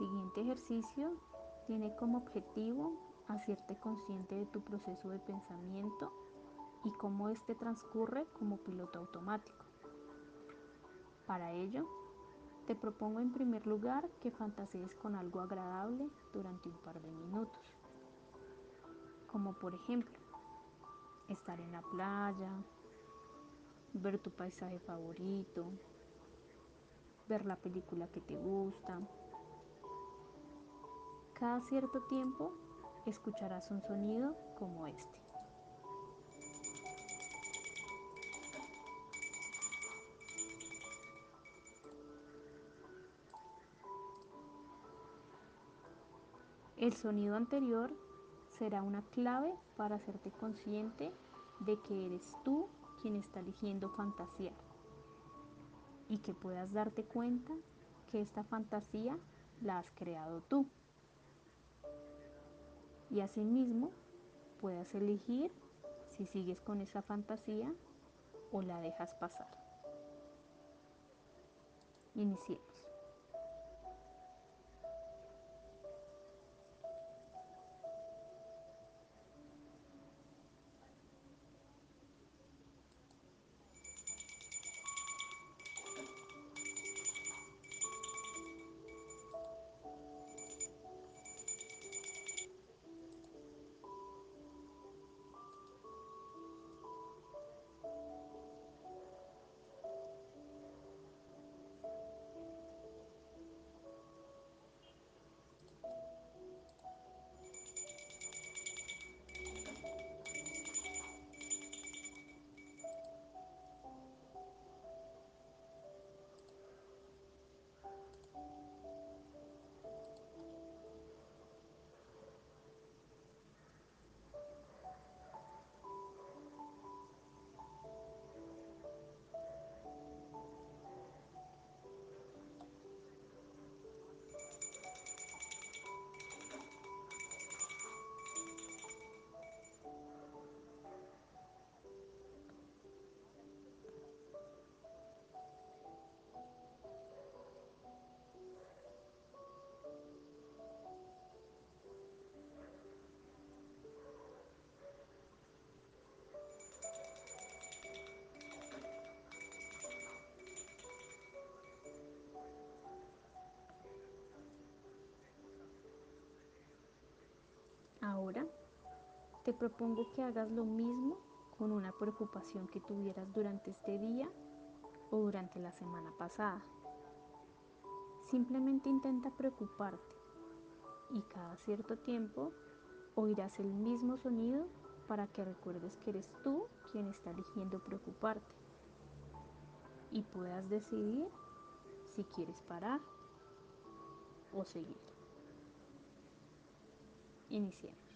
El siguiente ejercicio tiene como objetivo hacerte consciente de tu proceso de pensamiento y cómo éste transcurre como piloto automático. Para ello, te propongo en primer lugar que fantasees con algo agradable durante un par de minutos, como por ejemplo, estar en la playa, ver tu paisaje favorito, ver la película que te gusta. Cada cierto tiempo escucharás un sonido como este. El sonido anterior será una clave para hacerte consciente de que eres tú quien está eligiendo fantasía y que puedas darte cuenta que esta fantasía la has creado tú. Y asimismo puedas elegir si sigues con esa fantasía o la dejas pasar. Iniciemos. Te propongo que hagas lo mismo con una preocupación que tuvieras durante este día o durante la semana pasada. Simplemente intenta preocuparte y cada cierto tiempo oirás el mismo sonido para que recuerdes que eres tú quien está eligiendo preocuparte y puedas decidir si quieres parar o seguir. Iniciemos.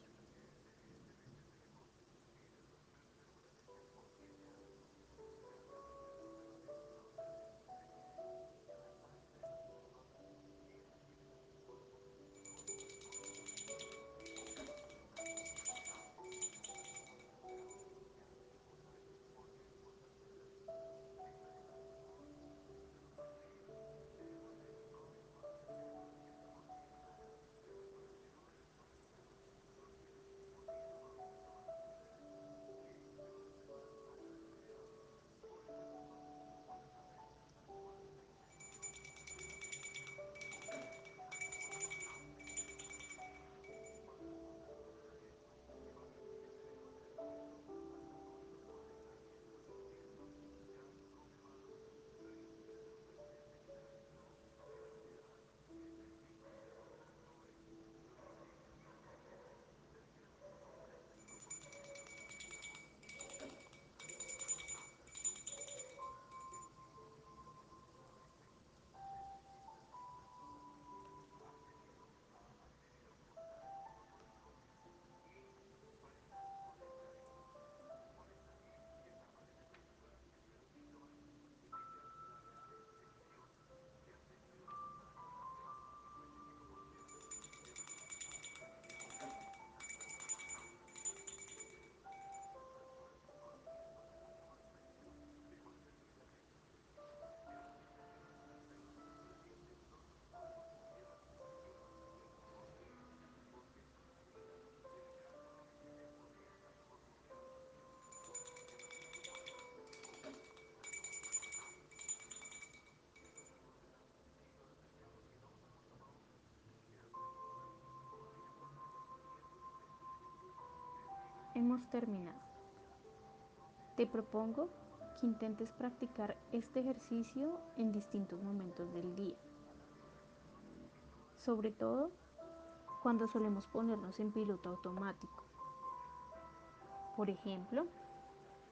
Hemos terminado. Te propongo que intentes practicar este ejercicio en distintos momentos del día. Sobre todo cuando solemos ponernos en piloto automático. Por ejemplo,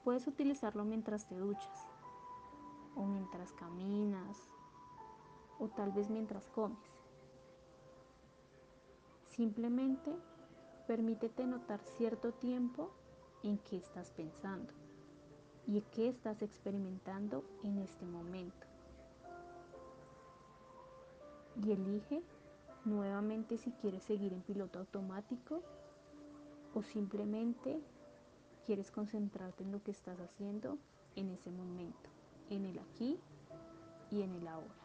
puedes utilizarlo mientras te duchas, o mientras caminas, o tal vez mientras comes. Simplemente permítete notar cierto tiempo en qué estás pensando y qué estás experimentando en este momento. Y elige nuevamente si quieres seguir en piloto automático o simplemente quieres concentrarte en lo que estás haciendo en ese momento, en el aquí y en el ahora.